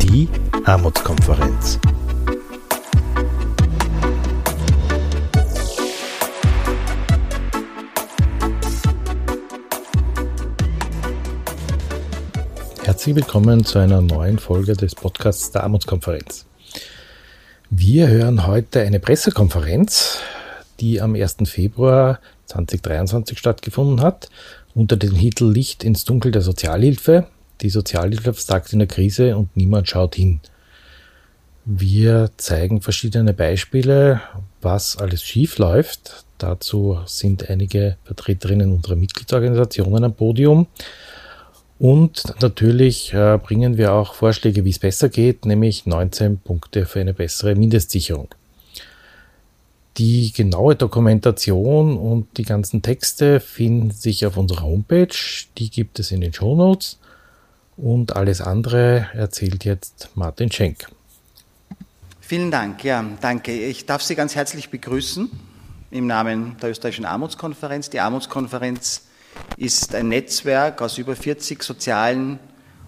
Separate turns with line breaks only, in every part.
Die Armutskonferenz. Herzlich willkommen zu einer neuen Folge des Podcasts der Armutskonferenz. Wir hören heute eine Pressekonferenz, die am 1. Februar 2023 stattgefunden hat, unter dem Titel Licht ins Dunkel der Sozialhilfe. Die Sozialhilfe versagt in der Krise und niemand schaut hin. Wir zeigen verschiedene Beispiele, was alles schief läuft. Dazu sind einige Vertreterinnen unserer Mitgliedsorganisationen am Podium. Und natürlich äh, bringen wir auch Vorschläge, wie es besser geht, nämlich 19 Punkte für eine bessere Mindestsicherung. Die genaue Dokumentation und die ganzen Texte finden sich auf unserer Homepage. Die gibt es in den Show Notes. Und alles andere erzählt jetzt Martin Schenk.
Vielen Dank. Ja, danke. Ich darf Sie ganz herzlich begrüßen im Namen der Österreichischen Armutskonferenz. Die Armutskonferenz ist ein Netzwerk aus über 40 sozialen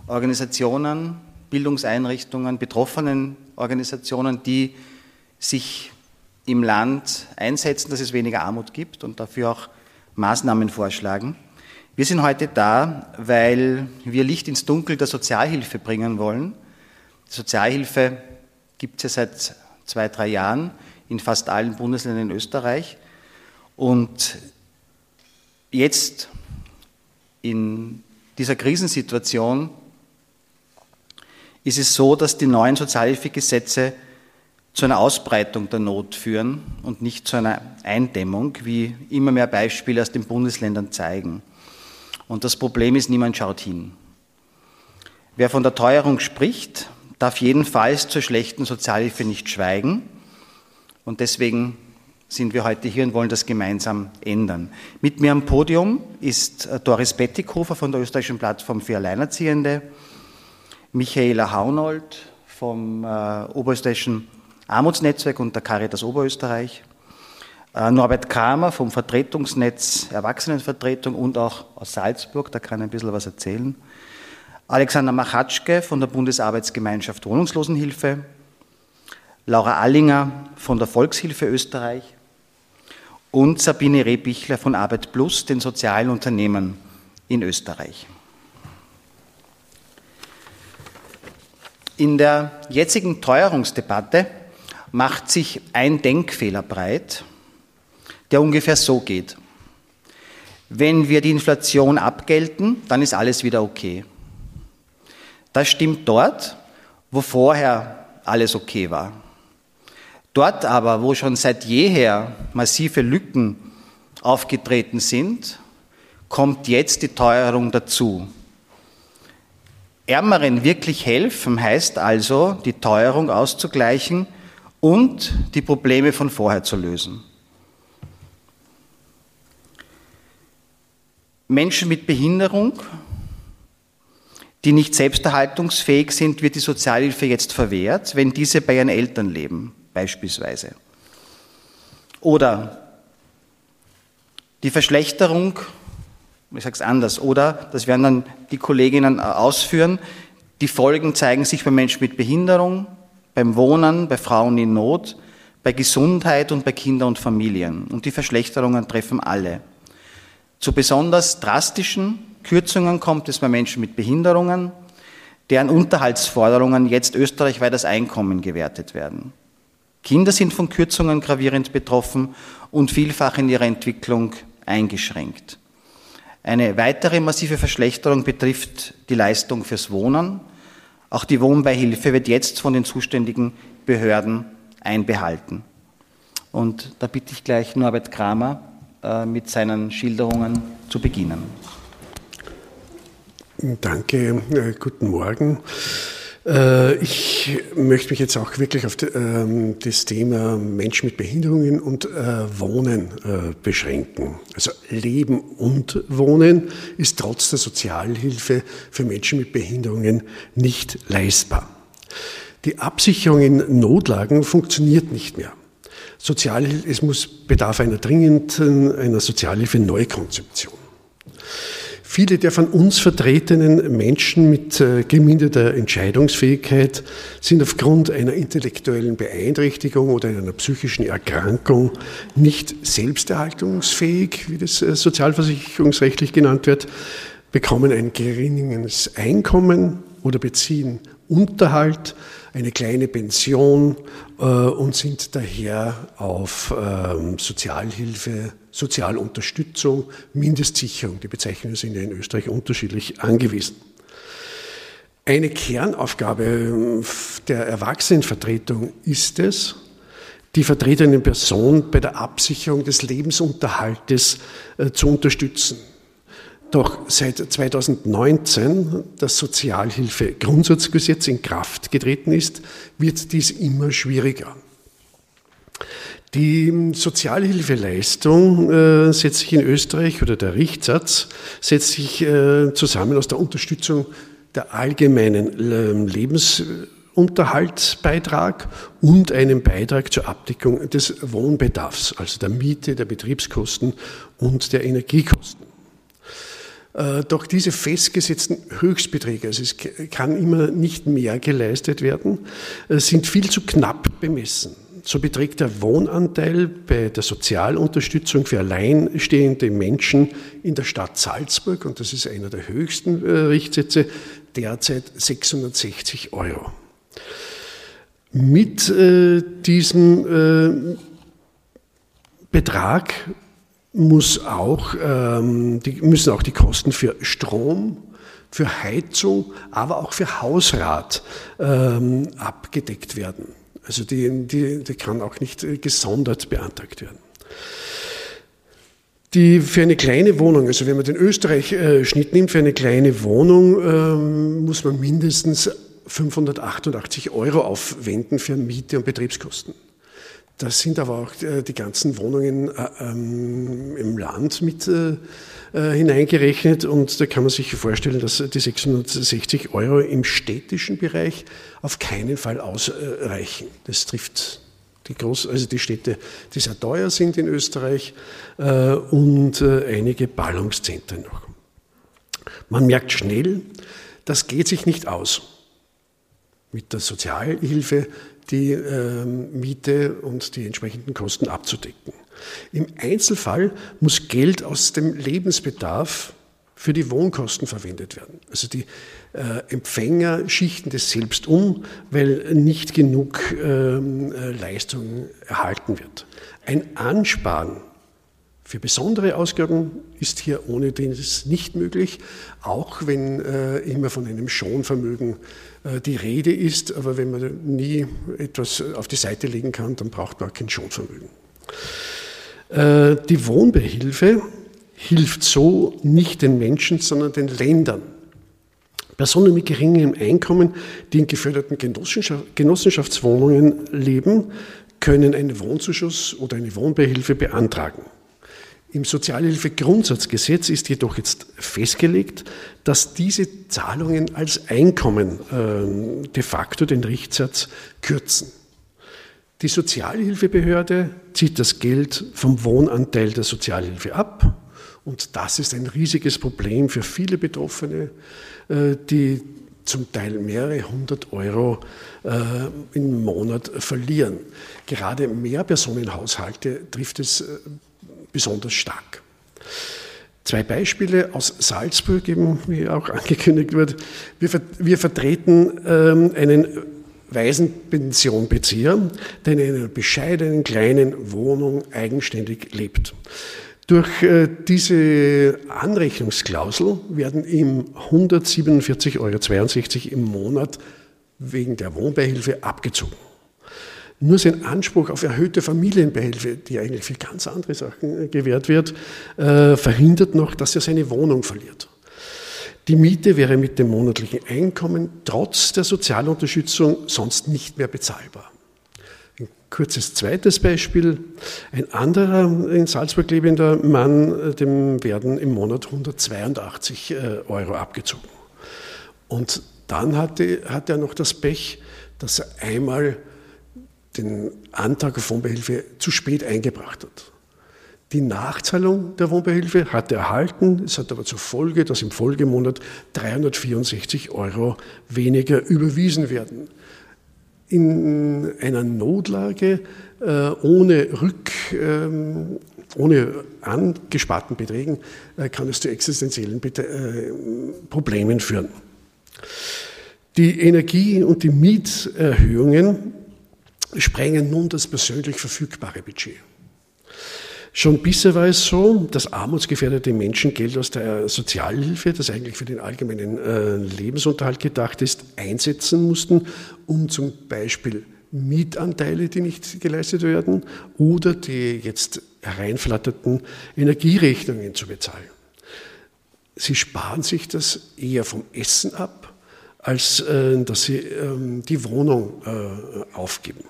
Organisationen, Bildungseinrichtungen, betroffenen Organisationen, die sich im Land einsetzen, dass es weniger Armut gibt und dafür auch Maßnahmen vorschlagen. Wir sind heute da, weil wir Licht ins Dunkel der Sozialhilfe bringen wollen. Die Sozialhilfe gibt es ja seit zwei, drei Jahren in fast allen Bundesländern in Österreich. Und jetzt in dieser Krisensituation ist es so, dass die neuen Sozialhilfegesetze zu einer Ausbreitung der Not führen und nicht zu einer Eindämmung, wie immer mehr Beispiele aus den Bundesländern zeigen. Und das Problem ist, niemand schaut hin. Wer von der Teuerung spricht, darf jedenfalls zur schlechten Sozialhilfe nicht schweigen. Und deswegen sind wir heute hier und wollen das gemeinsam ändern. Mit mir am Podium ist äh, Doris Bettighofer von der österreichischen Plattform für Alleinerziehende, Michaela Haunold vom äh, Oberösterreichischen Armutsnetzwerk und der Caritas Oberösterreich, äh, Norbert Kramer vom Vertretungsnetz Erwachsenenvertretung und auch aus Salzburg, da kann er ein bisschen was erzählen, Alexander Machatschke von der Bundesarbeitsgemeinschaft Wohnungslosenhilfe, Laura Allinger von der Volkshilfe Österreich. Und Sabine Rehbichler von Arbeit Plus, den sozialen Unternehmen in Österreich. In der jetzigen Teuerungsdebatte macht sich ein Denkfehler breit, der ungefähr so geht. Wenn wir die Inflation abgelten, dann ist alles wieder okay. Das stimmt dort, wo vorher alles okay war. Dort aber, wo schon seit jeher massive Lücken aufgetreten sind, kommt jetzt die Teuerung dazu. Ärmeren wirklich helfen heißt also, die Teuerung auszugleichen und die Probleme von vorher zu lösen. Menschen mit Behinderung, die nicht selbsterhaltungsfähig sind, wird die Sozialhilfe jetzt verwehrt, wenn diese bei ihren Eltern leben beispielsweise. Oder die Verschlechterung, ich sage es anders, oder, das werden dann die Kolleginnen ausführen, die Folgen zeigen sich bei Menschen mit Behinderung, beim Wohnen, bei Frauen in Not, bei Gesundheit und bei Kindern und Familien. Und die Verschlechterungen treffen alle. Zu besonders drastischen Kürzungen kommt es bei Menschen mit Behinderungen, deren Unterhaltsforderungen jetzt österreichweit als Einkommen gewertet werden. Kinder sind von Kürzungen gravierend betroffen und vielfach in ihrer Entwicklung eingeschränkt. Eine weitere massive Verschlechterung betrifft die Leistung fürs Wohnen. Auch die Wohnbeihilfe wird jetzt von den zuständigen Behörden einbehalten. Und da bitte ich gleich Norbert Kramer äh, mit seinen Schilderungen zu beginnen.
Danke, äh, guten Morgen. Äh, ich möchte mich jetzt auch wirklich auf ähm, das Thema Menschen mit Behinderungen und äh, Wohnen äh, beschränken. Also Leben und Wohnen ist trotz der Sozialhilfe für Menschen mit Behinderungen nicht leistbar. Die Absicherung in Notlagen funktioniert nicht mehr. Sozial, es muss bedarf einer dringenden, einer Sozialhilfe-Neukonzeption. Viele der von uns vertretenen Menschen mit äh, geminderter Entscheidungsfähigkeit sind aufgrund einer intellektuellen Beeinträchtigung oder einer psychischen Erkrankung nicht selbsterhaltungsfähig, wie das äh, sozialversicherungsrechtlich genannt wird, bekommen ein geringes Einkommen oder beziehen Unterhalt, eine kleine Pension äh, und sind daher auf ähm, Sozialhilfe, Sozialunterstützung, Mindestsicherung, die Bezeichnungen sind ja in Österreich unterschiedlich angewiesen. Eine Kernaufgabe ähm, der Erwachsenenvertretung ist es, die vertretene Person bei der Absicherung des Lebensunterhaltes äh, zu unterstützen. Doch seit 2019 das Sozialhilfegrundsatzgesetz in Kraft getreten ist, wird dies immer schwieriger. Die Sozialhilfeleistung äh, setzt sich in Österreich oder der Richtsatz setzt sich äh, zusammen aus der Unterstützung der allgemeinen äh, Lebensunterhaltsbeitrag und einem Beitrag zur Abdeckung des Wohnbedarfs, also der Miete, der Betriebskosten und der Energiekosten. Äh, doch diese festgesetzten Höchstbeträge, also es kann immer nicht mehr geleistet werden, sind viel zu knapp bemessen. So beträgt der Wohnanteil bei der Sozialunterstützung für alleinstehende Menschen in der Stadt Salzburg, und das ist einer der höchsten äh, Richtsätze, derzeit 660 Euro. Mit diesem Betrag muss auch, ähm, die, müssen auch die Kosten für Strom, für Heizung, aber auch für Hausrat ähm, abgedeckt werden. Also die, die, die kann auch nicht gesondert beantragt werden. Die für eine kleine Wohnung, also wenn man den Österreich-Schnitt nimmt, für eine kleine Wohnung ähm, muss man mindestens 588 Euro aufwenden für Miete und Betriebskosten. Das sind aber auch äh, die ganzen Wohnungen äh, ähm, im Land mit äh, hineingerechnet und da kann man sich vorstellen, dass die 660 Euro im städtischen Bereich auf keinen Fall ausreichen. Das trifft die Groß also die Städte, die sehr teuer sind in Österreich und einige Ballungszentren noch. Man merkt schnell, das geht sich nicht aus mit der Sozialhilfe die äh, Miete und die entsprechenden Kosten abzudecken. Im Einzelfall muss Geld aus dem Lebensbedarf für die Wohnkosten verwendet werden. Also die äh, Empfänger schichten das selbst um, weil nicht genug ähm, äh, Leistung erhalten wird. Ein Ansparen für besondere Ausgaben ist hier ohne das nicht möglich, auch wenn äh, immer von einem Schonvermögen äh, die Rede ist. Aber wenn man nie etwas auf die Seite legen kann, dann braucht man auch kein Schonvermögen. Äh, die Wohnbehilfe hilft so nicht den Menschen, sondern den Ländern. Personen mit geringem Einkommen, die in geförderten Genossenschaftswohnungen leben, können einen Wohnzuschuss oder eine Wohnbehilfe beantragen. Im Sozialhilfegrundsatzgesetz ist jedoch jetzt festgelegt, dass diese Zahlungen als Einkommen äh, de facto den Richtsatz kürzen. Die Sozialhilfebehörde zieht das Geld vom Wohnanteil der Sozialhilfe ab und das ist ein riesiges Problem für viele Betroffene, äh, die zum Teil mehrere hundert Euro äh, im Monat verlieren. Gerade Mehrpersonenhaushalte trifft es äh, besonders stark. Zwei Beispiele aus Salzburg, eben, wie auch angekündigt wird. Wir, wir vertreten ähm, einen Waisenpensionbezieher, der in einer bescheidenen kleinen Wohnung eigenständig lebt. Durch äh, diese Anrechnungsklausel werden ihm 147,62 Euro im Monat wegen der Wohnbeihilfe abgezogen. Nur sein Anspruch auf erhöhte Familienbeihilfe, die eigentlich für ganz andere Sachen äh, gewährt wird, äh, verhindert noch, dass er seine Wohnung verliert. Die Miete wäre mit dem monatlichen Einkommen trotz der Sozialunterstützung sonst nicht mehr bezahlbar. Ein kurzes zweites Beispiel. Ein anderer in Salzburg lebender Mann, äh, dem werden im Monat 182 Euro abgezogen. Und dann hatte, hat er noch das Pech, dass er einmal den Antrag auf Wohnbeihilfe zu spät eingebracht hat. Die Nachzahlung der Wohnbeihilfe hat er erhalten. Es hat aber zur Folge, dass im Folgemonat 364 Euro weniger überwiesen werden. In einer Notlage äh, ohne Rück, ähm, ohne angesparten Beträgen äh, kann es zu existenziellen äh, Problemen führen. Die Energie- und die Mieterhöhungen sprengen nun das persönlich verfügbare Budget. Schon bisher war es so, dass armutsgefährdete Menschen Geld aus der Sozialhilfe, das eigentlich für den allgemeinen äh, Lebensunterhalt gedacht ist, einsetzen mussten, um zum Beispiel Mietanteile, die nicht geleistet werden, oder die jetzt hereinflatterten Energierechnungen zu bezahlen. Sie sparen sich das eher vom Essen ab, als äh, dass sie ähm, die Wohnung äh, aufgeben.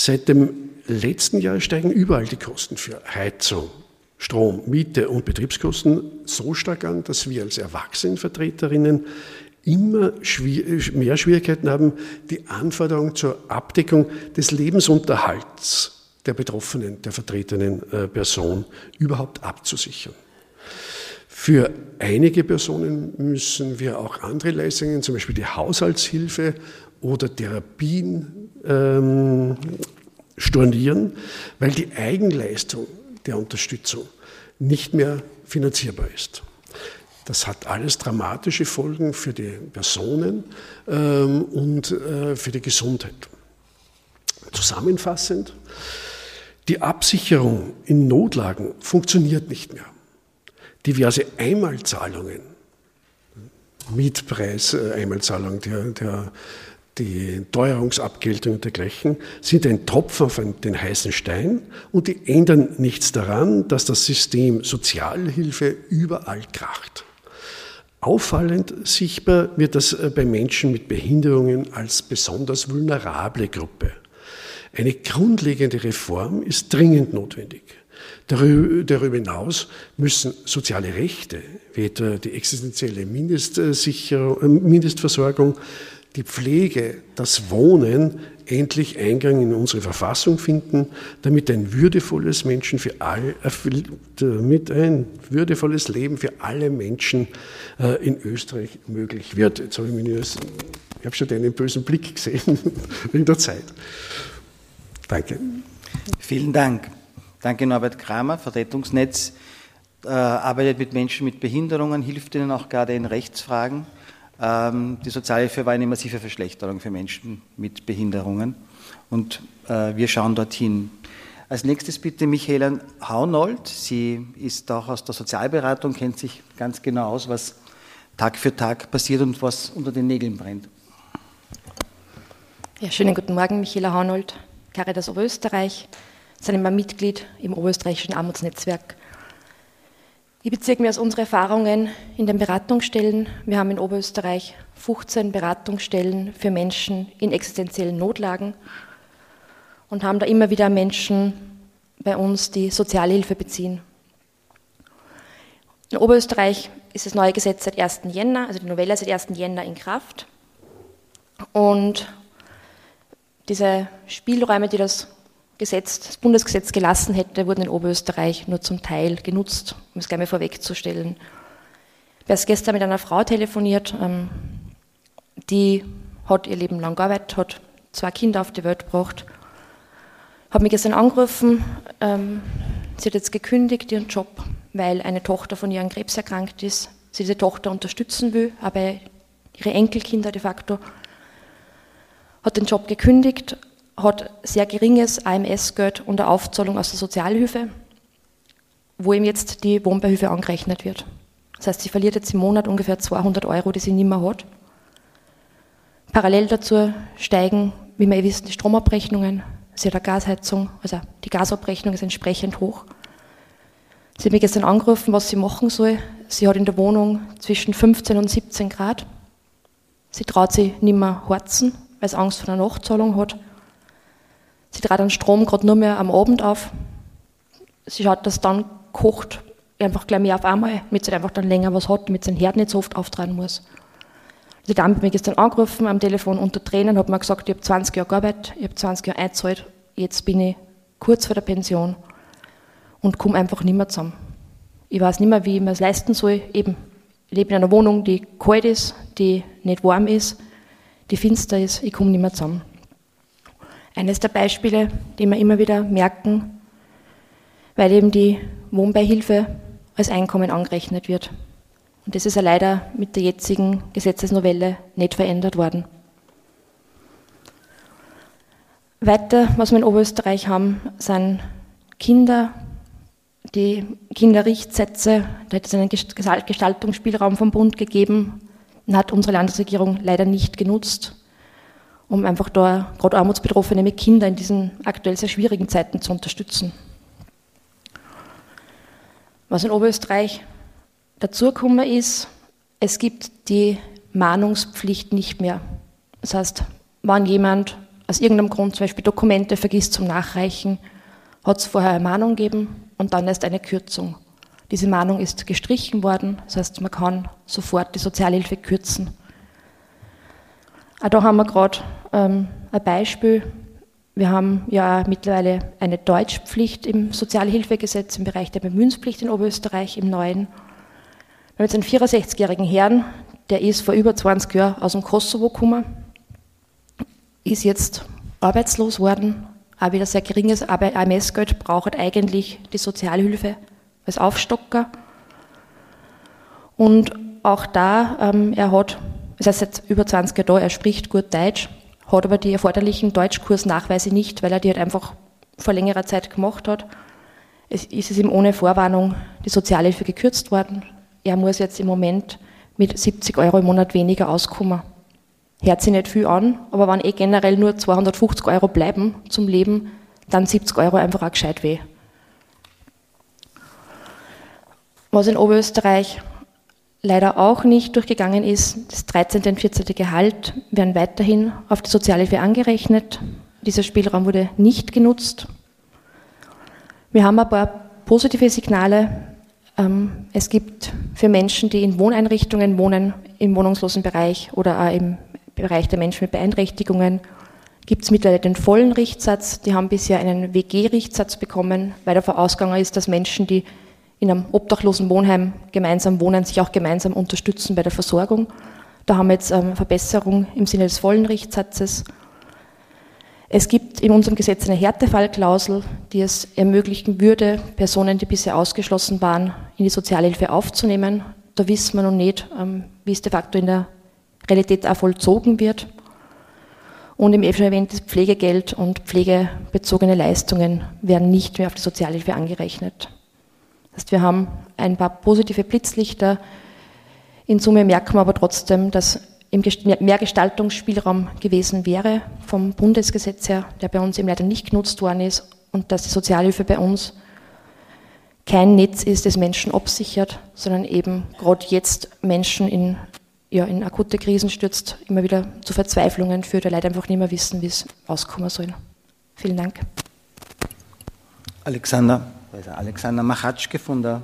Seit dem letzten Jahr steigen überall die Kosten für Heizung, Strom, Miete und Betriebskosten so stark an, dass wir als Erwachsenenvertreterinnen immer mehr Schwierigkeiten haben, die Anforderungen zur Abdeckung des Lebensunterhalts der betroffenen, der vertretenen äh, Person überhaupt abzusichern. Für einige Personen müssen wir auch andere Leistungen, zum Beispiel die Haushaltshilfe oder Therapien ähm, stornieren, weil die Eigenleistung der Unterstützung nicht mehr finanzierbar ist. Das hat alles dramatische Folgen für die Personen ähm, und äh, für die Gesundheit. Zusammenfassend, die Absicherung in Notlagen funktioniert nicht mehr. Diverse Einmalzahlungen, Mietpreis-Einmalzahlung der, der die Teuerungsabgeltung und dergleichen sind ein Tropfen auf den heißen Stein und die ändern nichts daran, dass das System Sozialhilfe überall kracht. Auffallend sichtbar wird das äh, bei Menschen mit Behinderungen als besonders vulnerable Gruppe. Eine grundlegende Reform ist dringend notwendig. Darüber hinaus müssen soziale Rechte, wie etwa die existenzielle äh, Mindestversorgung, die Pflege, das Wohnen endlich Eingang in unsere Verfassung finden, damit ein würdevolles Menschen für alle, damit ein würdevolles Leben für alle Menschen äh, in Österreich möglich wird. Jetzt habe ich, mich, ich habe schon einen bösen Blick gesehen in der Zeit. Danke.
Vielen Dank. Danke Norbert Kramer, Vertretungsnetz äh, arbeitet mit Menschen mit Behinderungen, hilft ihnen auch gerade in Rechtsfragen. Ähm, die Sozialhilfe war eine massive Verschlechterung für Menschen mit Behinderungen und äh, wir schauen dorthin. Als nächstes bitte Michaela Haunold. Sie ist auch aus der Sozialberatung, kennt sich ganz genau aus, was Tag für Tag passiert und was unter den Nägeln brennt.
Ja, schönen guten Morgen, Michaela Haunold, Caritas Oberösterreich, sind immer Mitglied im Oberösterreichischen Armutsnetzwerk ich beziehe mir aus unseren Erfahrungen in den Beratungsstellen. Wir haben in Oberösterreich 15 Beratungsstellen für Menschen in existenziellen Notlagen und haben da immer wieder Menschen bei uns, die Sozialhilfe beziehen. In Oberösterreich ist das neue Gesetz seit 1. Jänner, also die Novelle seit 1. Jänner in Kraft. Und diese Spielräume, die das Gesetz, das Bundesgesetz gelassen hätte, wurden in Oberösterreich nur zum Teil genutzt, um es gleich mal vorwegzustellen. Ich habe gestern mit einer Frau telefoniert, ähm, die hat ihr Leben lang gearbeitet, hat zwei Kinder auf die Welt gebracht, hat mich gestern angerufen, ähm, sie hat jetzt gekündigt ihren Job, weil eine Tochter von ihr an Krebs erkrankt ist, sie diese Tochter unterstützen will, aber ihre Enkelkinder de facto, hat den Job gekündigt, hat sehr geringes AMS-Geld und eine Aufzahlung aus der Sozialhilfe, wo ihm jetzt die Wohnbeihilfe angerechnet wird. Das heißt, sie verliert jetzt im Monat ungefähr 200 Euro, die sie nicht mehr hat. Parallel dazu steigen, wie wir eh wissen, die Stromabrechnungen. Sie hat eine Gasheizung, also die Gasabrechnung ist entsprechend hoch. Sie hat mich gestern angerufen, was sie machen soll. Sie hat in der Wohnung zwischen 15 und 17 Grad. Sie traut sich nicht mehr horzen, weil sie Angst vor einer Nachzahlung hat. Sie trat den Strom gerade nur mehr am Abend auf. Sie schaut, dass dann kocht, einfach gleich mehr auf einmal, damit sie einfach dann länger was hat, damit sie den Herd nicht so oft auftragen muss. Die Dame hat mich gestern angerufen am Telefon unter Tränen, hat mir gesagt, ich habe 20 Jahre gearbeitet, ich habe 20 Jahre eingezahlt, jetzt bin ich kurz vor der Pension und komme einfach nicht mehr zusammen. Ich weiß nicht mehr, wie ich mir es leisten soll. Eben, ich lebe in einer Wohnung, die kalt ist, die nicht warm ist, die finster ist, ich komme nicht mehr zusammen. Eines der Beispiele, die wir immer wieder merken, weil eben die Wohnbeihilfe als Einkommen angerechnet wird. Und das ist ja leider mit der jetzigen Gesetzesnovelle nicht verändert worden. Weiter, was wir in Oberösterreich haben, sind Kinder, die Kinderrichtsätze. Da hat es einen Gestaltungsspielraum vom Bund gegeben, den hat unsere Landesregierung leider nicht genutzt, um einfach da gerade Armutsbetroffene mit Kindern in diesen aktuell sehr schwierigen Zeiten zu unterstützen. Was in Oberösterreich dazugekommen ist, es gibt die Mahnungspflicht nicht mehr. Das heißt, wenn jemand aus irgendeinem Grund zum Beispiel Dokumente vergisst zum Nachreichen, hat es vorher eine Mahnung gegeben und dann erst eine Kürzung. Diese Mahnung ist gestrichen worden, das heißt, man kann sofort die Sozialhilfe kürzen. Auch da haben wir gerade ähm, ein Beispiel. Wir haben ja mittlerweile eine Deutschpflicht im Sozialhilfegesetz im Bereich der Bemühenspflicht in Oberösterreich im Neuen. Wir haben jetzt einen 64-jährigen Herrn, der ist vor über 20 Jahren aus dem Kosovo gekommen, ist jetzt arbeitslos worden, auch wieder sehr geringes AMS-Geld, braucht eigentlich die Sozialhilfe als Aufstocker. Und auch da, ähm, er hat, das heißt seit über 20 Jahren da, er spricht gut Deutsch, hat aber die erforderlichen Deutschkursnachweise nicht, weil er die halt einfach vor längerer Zeit gemacht hat. Es ist ihm ohne Vorwarnung die Sozialhilfe gekürzt worden er muss jetzt im Moment mit 70 Euro im Monat weniger auskommen. Hört sich nicht viel an, aber wenn eh generell nur 250 Euro bleiben zum Leben, dann 70 Euro einfach auch gescheit weh. Was in Oberösterreich leider auch nicht durchgegangen ist, das 13. und 14. Gehalt werden weiterhin auf die Sozialhilfe angerechnet. Dieser Spielraum wurde nicht genutzt. Wir haben ein paar positive Signale ähm, es gibt für Menschen, die in Wohneinrichtungen wohnen, im wohnungslosen Bereich oder auch im Bereich der Menschen mit Beeinträchtigungen, gibt es mittlerweile den vollen Richtsatz. Die haben bisher einen WG-Richtsatz bekommen, weil davon ausgegangen ist, dass Menschen, die in einem obdachlosen Wohnheim gemeinsam wohnen, sich auch gemeinsam unterstützen bei der Versorgung. Da haben wir jetzt eine ähm, Verbesserung im Sinne des vollen Richtsatzes. Es gibt in unserem Gesetz eine Härtefallklausel, die es ermöglichen würde, Personen, die bisher ausgeschlossen waren, in die Sozialhilfe aufzunehmen. Da wissen wir noch nicht, ähm, wie es de facto in der Realität auch vollzogen wird. Und im eben schon erwähntes Pflegegeld und pflegebezogene Leistungen werden nicht mehr auf die Sozialhilfe angerechnet. Das heißt, wir haben ein paar positive Blitzlichter. In Summe merken wir aber trotzdem, dass mehr Gestaltungsspielraum gewesen wäre vom Bundesgesetz her, der bei uns eben leider nicht genutzt worden ist und dass die Sozialhilfe bei uns kein Netz ist, das Menschen absichert, sondern eben gerade jetzt Menschen in, ja, in akute Krisen stürzt, immer wieder zu Verzweiflungen führt, weil Leute einfach nicht mehr wissen, wie es auskommen soll. Vielen Dank.
Alexander, Alexander Machatschke von der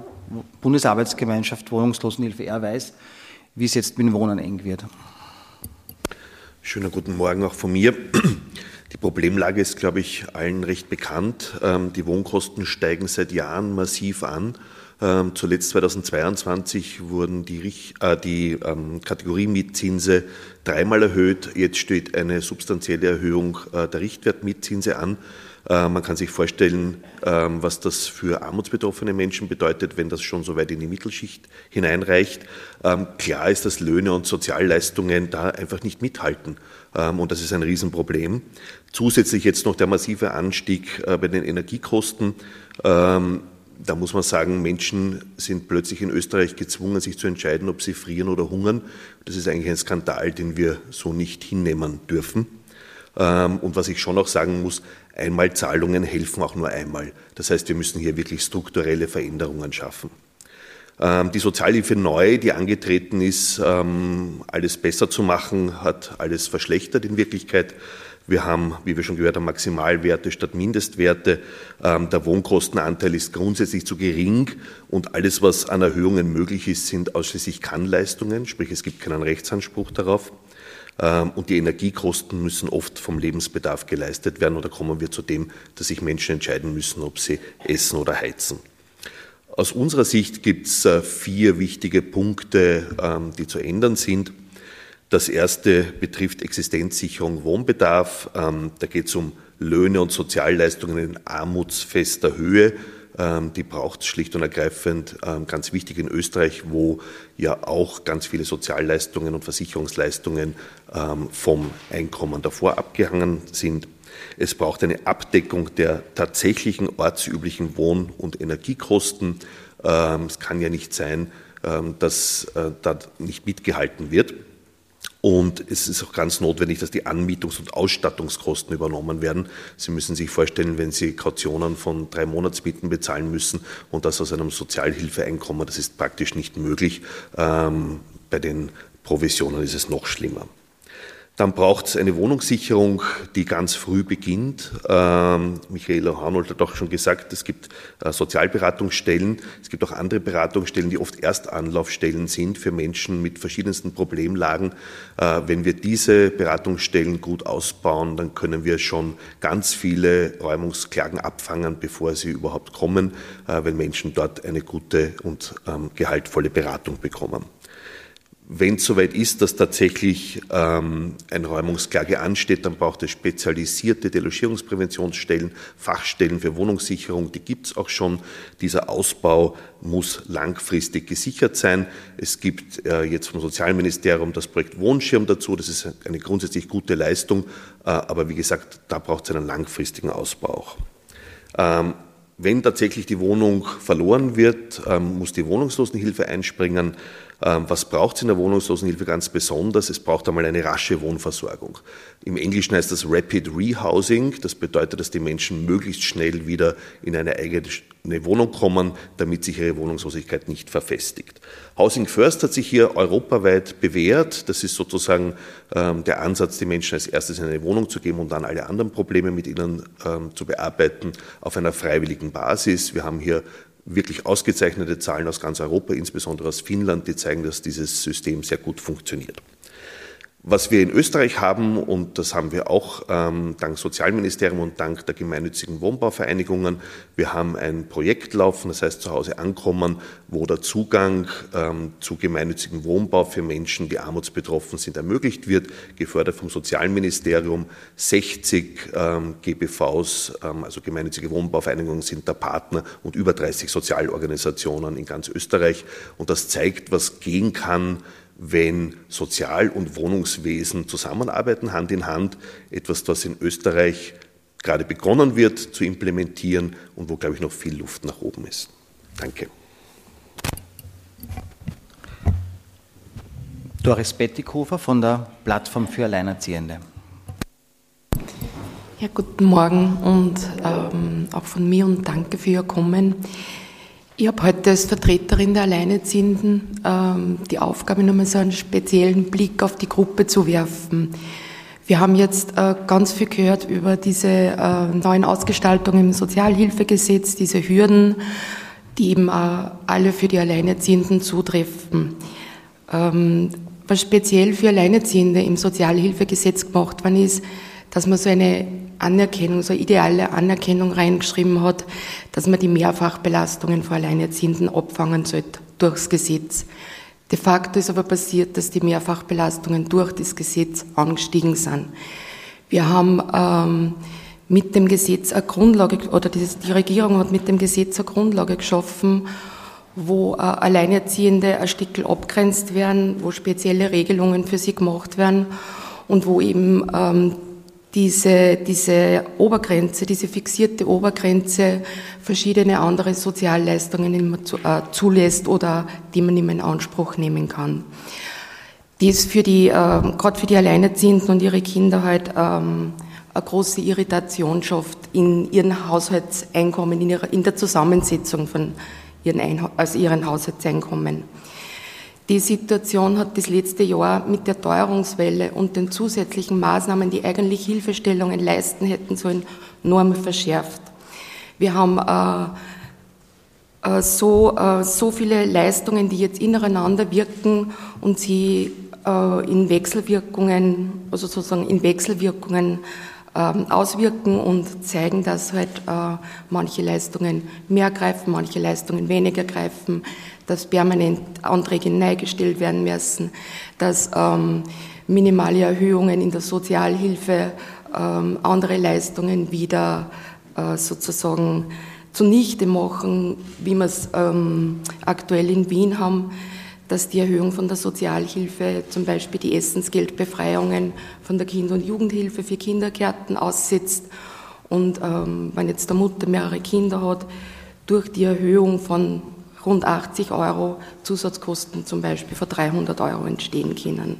Bundesarbeitsgemeinschaft Wohnungslosenhilfe. Er weiß, wie es jetzt mit dem Wohnen eng wird.
Schönen guten Morgen auch von mir. Die Problemlage ist, glaube ich, allen recht bekannt. Ähm, die Wohnkosten steigen seit Jahren massiv an. Ähm, zuletzt 2022 wurden die, äh, die ähm, Kategoriemietzinse dreimal erhöht. Jetzt steht eine substanzielle Erhöhung äh, der Richtwertmietzinse an. Äh, man kann sich vorstellen, ähm, was das für armutsbetroffene Menschen bedeutet, wenn das schon so weit in die Mittelschicht hineinreicht. Ähm, klar ist, dass Löhne und Sozialleistungen da einfach nicht mithalten. Ähm, und das ist ein Riesenproblem. Zusätzlich jetzt noch der massive Anstieg äh, bei den Energiekosten. Da muss man sagen, Menschen sind plötzlich in Österreich gezwungen, sich zu entscheiden, ob sie frieren oder hungern. Das ist eigentlich ein Skandal, den wir so nicht hinnehmen dürfen. Und was ich schon auch sagen muss, Einmalzahlungen helfen auch nur einmal. Das heißt, wir müssen hier wirklich strukturelle Veränderungen schaffen. Ähm, die Sozialhilfe neu, die angetreten ist, ähm, alles besser zu machen, hat alles verschlechtert in Wirklichkeit. Wir haben, wie wir schon gehört haben, Maximalwerte statt Mindestwerte. Ähm, der Wohnkostenanteil ist grundsätzlich zu gering und alles, was an Erhöhungen möglich ist, sind ausschließlich Kannleistungen, sprich es gibt keinen Rechtsanspruch darauf. Ähm, und die Energiekosten müssen oft vom Lebensbedarf geleistet werden. Da kommen wir zu dem, dass sich Menschen entscheiden müssen, ob sie essen oder heizen. Aus unserer Sicht gibt es äh, vier wichtige Punkte, ähm, die zu ändern sind. Das erste betrifft Existenzsicherung Wohnbedarf. Ähm, da geht es um Löhne und Sozialleistungen in armutsfester Höhe. Ähm, die braucht es schlicht und ergreifend ganz wichtig in Österreich, wo ja auch ganz viele Sozialleistungen und Versicherungsleistungen vom Einkommen davor abgehangen sind. Es braucht eine Abdeckung der tatsächlichen ortsüblichen Wohn- und Energiekosten. Ähm, es kann ja nicht sein, ähm, dass äh, da nicht mitgehalten wird. Und es ist auch ganz notwendig, dass die Anmietungs- und Ausstattungskosten übernommen werden. Sie müssen sich vorstellen, wenn Sie Kautionen von drei Monatsmieten bezahlen müssen und das aus einem Sozialhilfeeinkommen, das ist praktisch nicht möglich. Ähm, bei den Provisionen ist es noch schlimmer. Dann braucht es eine Wohnungssicherung, die ganz früh beginnt. Ähm, Michaela Hanold hat auch schon gesagt, es gibt äh, Sozialberatungsstellen, es gibt auch andere Beratungsstellen, die oft Erstanlaufstellen sind für Menschen mit verschiedensten Problemlagen. Äh, wenn wir diese Beratungsstellen gut ausbauen, dann können wir schon ganz viele Räumungsklagen abfangen, bevor sie überhaupt kommen, äh, weil Menschen dort eine gute und ähm, gehaltvolle Beratung bekommen. Wenn es soweit ist, dass tatsächlich ähm, eine Räumungsklage ansteht, dann braucht es spezialisierte Delogierungspräventionsstellen, Fachstellen für Wohnungssicherung, die gibt es auch schon. Dieser Ausbau muss langfristig gesichert sein. Es gibt äh, jetzt vom Sozialministerium das Projekt Wohnschirm dazu, das ist eine grundsätzlich gute Leistung, äh, aber wie gesagt, da braucht es einen langfristigen Ausbau auch. Ähm, wenn tatsächlich die Wohnung verloren wird, ähm, muss die Wohnungslosenhilfe einspringen. Ähm, was braucht es in der Wohnungslosenhilfe ganz besonders? Es braucht einmal eine rasche Wohnversorgung. Im Englischen heißt das Rapid Rehousing. Das bedeutet, dass die Menschen möglichst schnell wieder in eine eigene Wohnung kommen, damit sich ihre Wohnungslosigkeit nicht verfestigt. Housing First hat sich hier europaweit bewährt. Das ist sozusagen ähm, der Ansatz, die Menschen als erstes in eine Wohnung zu geben und dann alle anderen Probleme mit ihnen ähm, zu bearbeiten auf einer freiwilligen Basis. Wir haben hier wirklich ausgezeichnete Zahlen aus ganz Europa, insbesondere aus Finnland, die zeigen, dass dieses System sehr gut funktioniert. Was wir in Österreich haben, und das haben wir auch ähm, dank Sozialministerium und dank der gemeinnützigen Wohnbauvereinigungen, wir haben ein Projekt laufen, das heißt zu Hause ankommen, wo der Zugang ähm, zu gemeinnützigem Wohnbau für Menschen, die armutsbetroffen sind, ermöglicht wird, gefördert vom Sozialministerium. 60 ähm, GBVs, ähm, also gemeinnützige Wohnbauvereinigungen, sind der Partner und über 30 Sozialorganisationen in ganz Österreich. Und das zeigt, was gehen kann, wenn Sozial- und Wohnungswesen zusammenarbeiten, Hand in Hand, etwas, das in Österreich gerade begonnen wird zu implementieren und wo, glaube ich, noch viel Luft nach oben ist. Danke.
Doris Bettighofer von der Plattform für Alleinerziehende.
Ja, guten Morgen und ähm, auch von mir und danke für Ihr Kommen. Ich habe heute als Vertreterin der Alleinerziehenden ähm, die Aufgabe, nochmal so einen speziellen Blick auf die Gruppe zu werfen. Wir haben jetzt äh, ganz viel gehört über diese äh, neuen Ausgestaltungen im Sozialhilfegesetz, diese Hürden, die eben äh, alle für die Alleinerziehenden zutreffen. Ähm, was speziell für Alleinerziehende im Sozialhilfegesetz gemacht worden ist, dass man so eine Anerkennung, so eine ideale Anerkennung reingeschrieben hat, dass man die Mehrfachbelastungen vor Alleinerziehenden abfangen sollte durchs Gesetz. De facto ist aber passiert, dass die Mehrfachbelastungen durch das Gesetz angestiegen sind. Wir haben ähm, mit dem Gesetz eine Grundlage, oder die Regierung hat mit dem Gesetz eine Grundlage geschaffen, wo äh, Alleinerziehende ein Stück abgrenzt werden, wo spezielle Regelungen für sie gemacht werden und wo eben ähm, diese, diese Obergrenze, diese fixierte Obergrenze verschiedene andere Sozialleistungen äh, zulässt oder die man in Anspruch nehmen kann. Die ist für die, äh, gerade für die Alleinerziehenden und ihre Kinder halt ähm, eine große Irritation schafft in ihren Haushaltseinkommen, in, ihrer, in der Zusammensetzung von ihren, Ein also ihren Haushaltseinkommen. Die Situation hat das letzte Jahr mit der Teuerungswelle und den zusätzlichen Maßnahmen, die eigentlich Hilfestellungen leisten hätten sollen, enorm verschärft. Wir haben äh, äh, so, äh, so viele Leistungen, die jetzt ineinander wirken und sie äh, in Wechselwirkungen, also sozusagen in Wechselwirkungen ähm, auswirken und zeigen, dass halt manche Leistungen mehr greifen, manche Leistungen weniger greifen, dass permanent Anträge neigestellt werden müssen, dass ähm, minimale Erhöhungen in der Sozialhilfe ähm, andere Leistungen wieder äh, sozusagen zunichte machen, wie wir es ähm, aktuell in Wien haben dass die Erhöhung von der Sozialhilfe, zum Beispiel die Essensgeldbefreiungen von der Kinder- und Jugendhilfe für Kindergärten aussetzt. Und ähm, wenn jetzt der Mutter mehrere Kinder hat, durch die Erhöhung von rund 80 Euro Zusatzkosten zum Beispiel von 300 Euro entstehen können.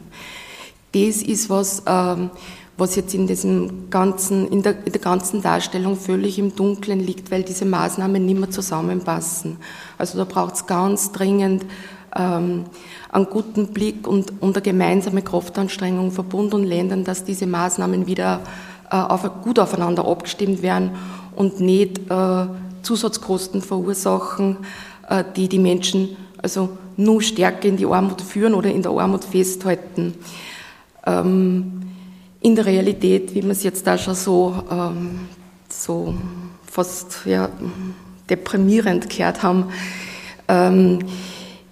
Das ist was, ähm, was jetzt in, diesem ganzen, in, der, in der ganzen Darstellung völlig im Dunkeln liegt, weil diese Maßnahmen nicht mehr zusammenpassen. Also da braucht es ganz dringend ähm, einen guten Blick und, und eine gemeinsame Kraftanstrengung von Bund und Ländern, dass diese Maßnahmen wieder äh, auf, gut aufeinander abgestimmt werden und nicht äh, Zusatzkosten verursachen, die die Menschen also nur stärker in die Armut führen oder in der Armut festhalten. Ähm, in der Realität, wie wir es jetzt da schon so, ähm, so fast ja, deprimierend gehört haben, ähm,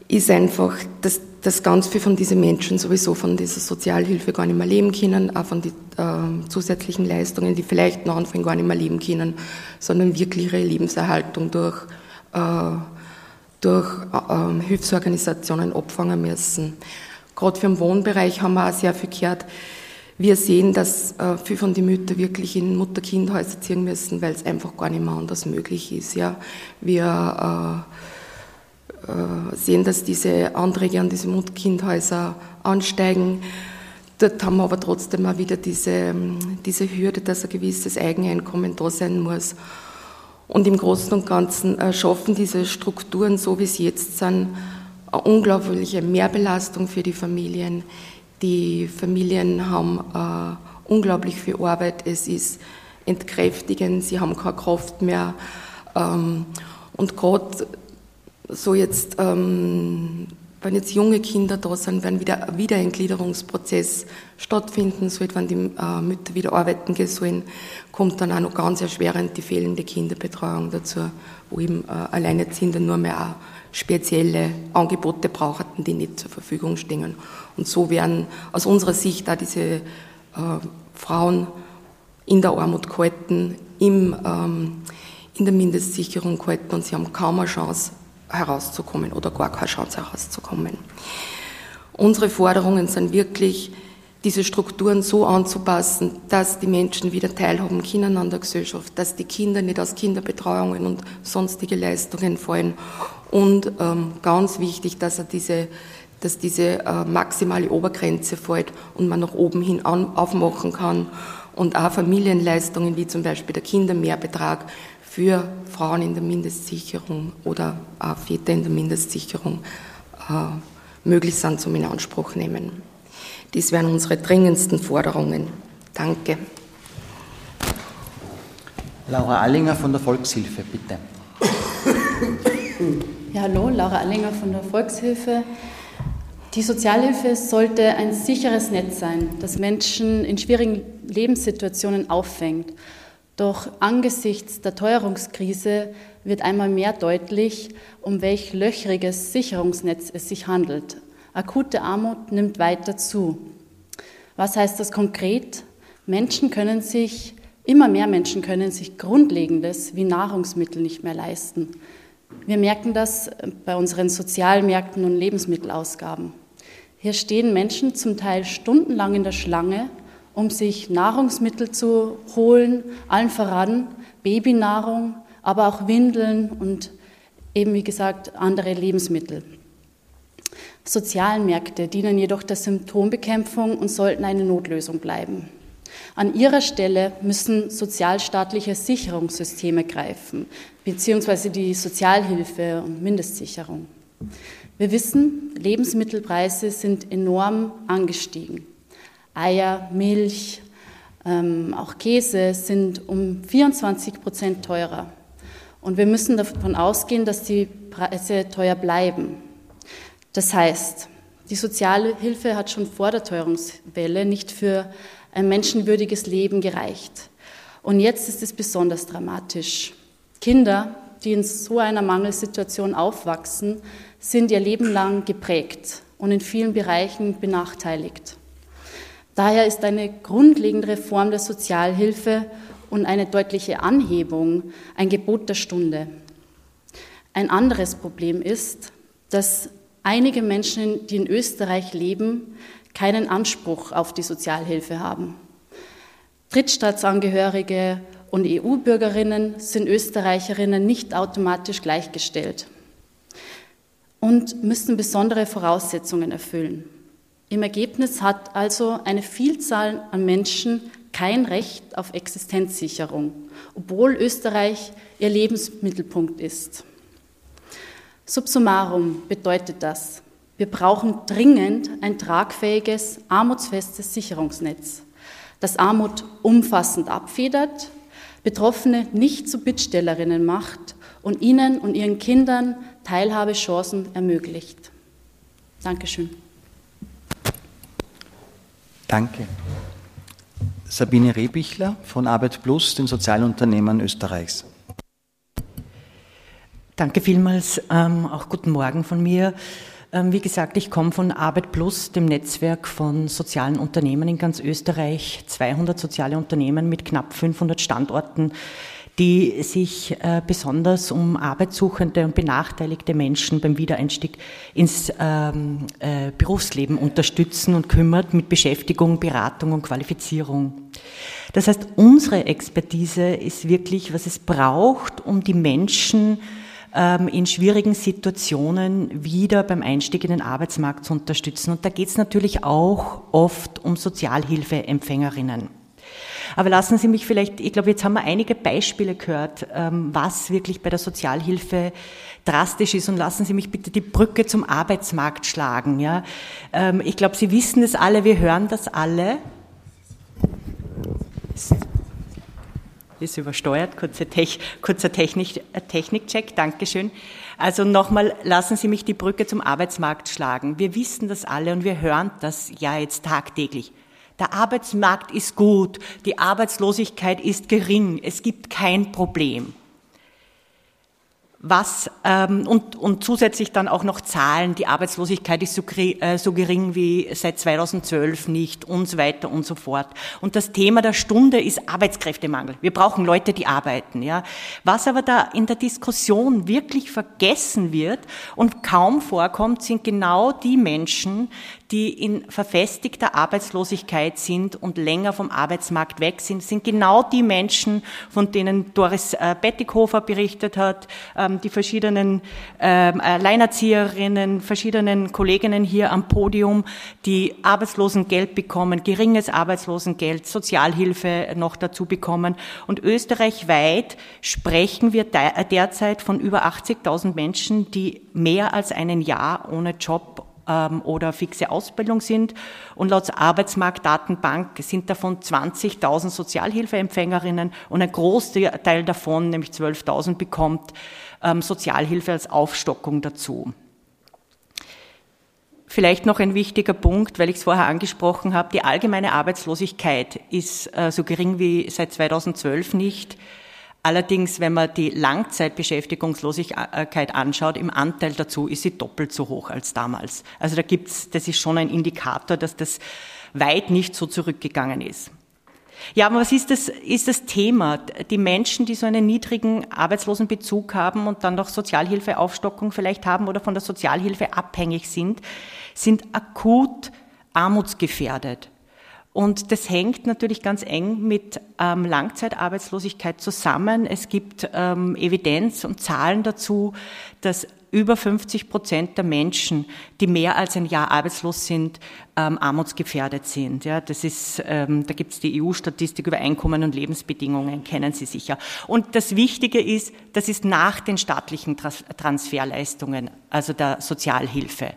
ist einfach, dass, dass ganz viele von diesen Menschen sowieso von dieser Sozialhilfe gar nicht mehr leben können, auch von den äh, zusätzlichen Leistungen, die vielleicht noch anfangen gar nicht mehr leben können, sondern wirklich ihre Lebenserhaltung durch, äh, durch äh, Hilfsorganisationen abfangen müssen. Gerade für den Wohnbereich haben wir auch sehr viel gehört. Wir sehen, dass äh, viele von den Müttern wirklich in Mutter-Kind-Häuser ziehen müssen, weil es einfach gar nicht mehr anders möglich ist. Ja. Wir äh, äh, sehen, dass diese Anträge an diese Mutkindhäuser ansteigen. Dort haben wir aber trotzdem auch wieder diese, ähm, diese Hürde, dass ein gewisses Eigeneinkommen da sein muss. Und im Großen und Ganzen äh, schaffen diese Strukturen, so wie sie jetzt sind, eine unglaubliche Mehrbelastung für die Familien. Die Familien haben äh, unglaublich viel Arbeit. Es ist entkräftigend, sie haben keine Kraft mehr. Ähm, und gerade so jetzt, ähm, wenn jetzt junge Kinder da sind, wenn wieder ein Wiedereingliederungsprozess stattfinden soll, wenn die äh, Mütter wieder arbeiten gehen sollen, kommt dann auch noch ganz erschwerend die fehlende Kinderbetreuung dazu, wo eben äh, Alleinerziehende nur mehr auch spezielle Angebote brauchen, die nicht zur Verfügung stehen. Und so werden aus unserer Sicht auch diese äh, Frauen in der Armut gehalten, im, ähm, in der Mindestsicherung gehalten und sie haben kaum eine Chance, herauszukommen oder gar keine Chance herauszukommen. Unsere Forderungen sind wirklich, diese Strukturen so anzupassen, dass die Menschen wieder teilhaben können an der Gesellschaft, dass die Kinder nicht aus Kinderbetreuungen und sonstige Leistungen fallen. Und ähm, ganz wichtig, dass er diese dass diese äh, maximale Obergrenze fällt und man nach oben hin aufmachen kann und auch Familienleistungen wie zum Beispiel der Kindermehrbetrag für Frauen in der Mindestsicherung oder auch Väter in der Mindestsicherung äh, möglich sind zum in Anspruch nehmen. Dies wären unsere dringendsten Forderungen. Danke.
Laura Allinger von der Volkshilfe, bitte.
Ja, hallo, Laura Allinger von der Volkshilfe. Die Sozialhilfe sollte ein sicheres Netz sein, das Menschen in schwierigen Lebenssituationen auffängt doch angesichts der Teuerungskrise wird einmal mehr deutlich, um welch löchriges Sicherungsnetz es sich handelt. Akute Armut nimmt weiter zu. Was heißt das konkret? Menschen können sich, immer mehr Menschen können sich Grundlegendes wie Nahrungsmittel nicht mehr leisten. Wir merken das bei unseren Sozialmärkten und Lebensmittelausgaben. Hier stehen Menschen zum Teil stundenlang in der Schlange, um sich Nahrungsmittel zu holen, allen voran Babynahrung, aber auch Windeln und eben wie gesagt andere Lebensmittel. Sozialmärkte dienen jedoch der Symptombekämpfung und sollten eine Notlösung bleiben. An ihrer Stelle müssen sozialstaatliche Sicherungssysteme greifen, beziehungsweise die Sozialhilfe und Mindestsicherung. Wir wissen, Lebensmittelpreise sind enorm angestiegen. Eier, Milch, ähm, auch Käse sind um 24 Prozent teurer. Und wir müssen davon ausgehen, dass die Preise teuer bleiben. Das heißt, die Sozialhilfe hat schon vor der Teuerungswelle nicht für ein menschenwürdiges Leben gereicht. Und jetzt ist es besonders dramatisch. Kinder, die in so einer Mangelsituation aufwachsen, sind ihr Leben lang geprägt und in vielen Bereichen benachteiligt. Daher ist eine grundlegende Reform der Sozialhilfe und eine deutliche Anhebung ein Gebot der Stunde. Ein anderes Problem ist, dass einige Menschen, die in Österreich leben, keinen Anspruch auf die Sozialhilfe haben. Drittstaatsangehörige und EU-Bürgerinnen sind Österreicherinnen nicht automatisch gleichgestellt und müssen besondere Voraussetzungen erfüllen. Im Ergebnis hat also eine Vielzahl an Menschen kein Recht auf Existenzsicherung, obwohl Österreich ihr Lebensmittelpunkt ist. Subsummarum bedeutet das, wir brauchen dringend ein tragfähiges, armutsfestes Sicherungsnetz, das Armut umfassend abfedert, Betroffene nicht zu Bittstellerinnen macht und ihnen und ihren Kindern Teilhabechancen ermöglicht. Dankeschön.
Danke. Sabine Rebichler von Arbeit Plus, den Sozialunternehmen Österreichs.
Danke vielmals. Ähm, auch guten Morgen von mir. Ähm, wie gesagt, ich komme von Arbeit Plus, dem Netzwerk von sozialen Unternehmen in ganz Österreich. 200 soziale Unternehmen mit knapp 500 Standorten die sich äh, besonders um arbeitssuchende und benachteiligte Menschen beim Wiedereinstieg ins ähm, äh, Berufsleben unterstützen und kümmert mit Beschäftigung, Beratung und Qualifizierung. Das heißt, unsere Expertise ist wirklich, was es braucht, um die Menschen ähm, in schwierigen Situationen wieder beim Einstieg in den Arbeitsmarkt zu unterstützen. Und da geht es natürlich auch oft um Sozialhilfeempfängerinnen. Aber lassen Sie mich vielleicht, ich glaube, jetzt haben wir einige Beispiele gehört, ähm, was wirklich bei der Sozialhilfe drastisch ist und lassen Sie mich bitte die Brücke zum Arbeitsmarkt schlagen. Ja, ähm, ich glaube, Sie wissen es alle, wir hören das alle. Ist übersteuert, kurzer, Tech, kurzer Technik, äh, Technikcheck, Dankeschön. Also nochmal, lassen Sie mich die Brücke zum Arbeitsmarkt schlagen. Wir wissen das alle und wir hören das ja jetzt tagtäglich. Der Arbeitsmarkt ist gut, die Arbeitslosigkeit ist gering, es gibt kein Problem was ähm, und, und zusätzlich dann auch noch Zahlen, die Arbeitslosigkeit ist so, äh, so gering wie seit 2012 nicht und so weiter und so fort. Und das Thema der Stunde ist Arbeitskräftemangel. Wir brauchen Leute, die arbeiten. Ja. Was aber da in der Diskussion wirklich vergessen wird und kaum vorkommt, sind genau die Menschen, die in verfestigter Arbeitslosigkeit sind und länger vom Arbeitsmarkt weg sind, sind genau die Menschen, von denen Doris äh, Bettighofer berichtet hat, ähm, die verschiedenen ähm, Alleinerzieherinnen, verschiedenen Kolleginnen hier am Podium, die Arbeitslosengeld bekommen, geringes Arbeitslosengeld, Sozialhilfe noch dazu bekommen. Und österreichweit sprechen wir derzeit von über 80.000 Menschen, die mehr als einen Jahr ohne Job oder fixe Ausbildung sind. Und laut Arbeitsmarktdatenbank sind davon 20.000 Sozialhilfeempfängerinnen und ein Großteil davon, nämlich 12.000, bekommt ähm, Sozialhilfe als Aufstockung dazu. Vielleicht noch ein wichtiger Punkt, weil ich es vorher angesprochen habe, die allgemeine Arbeitslosigkeit ist äh, so gering wie seit 2012 nicht. Allerdings, wenn man die Langzeitbeschäftigungslosigkeit anschaut, im Anteil dazu ist sie doppelt so hoch als damals. Also da gibt's, das ist schon ein Indikator, dass das weit nicht so zurückgegangen ist. Ja, aber was ist das, ist das Thema? Die Menschen, die so einen niedrigen Arbeitslosenbezug haben und dann noch Sozialhilfeaufstockung vielleicht haben oder von der Sozialhilfe abhängig sind, sind akut armutsgefährdet. Und das hängt natürlich ganz eng mit ähm, Langzeitarbeitslosigkeit zusammen. Es gibt ähm, Evidenz und Zahlen dazu, dass über 50 Prozent der Menschen, die mehr als ein Jahr arbeitslos sind, ähm, armutsgefährdet sind. Ja, das ist, ähm, da gibt es die EU-Statistik über Einkommen und Lebensbedingungen, kennen Sie sicher. Und das Wichtige ist, das ist nach den staatlichen Transferleistungen, also der Sozialhilfe.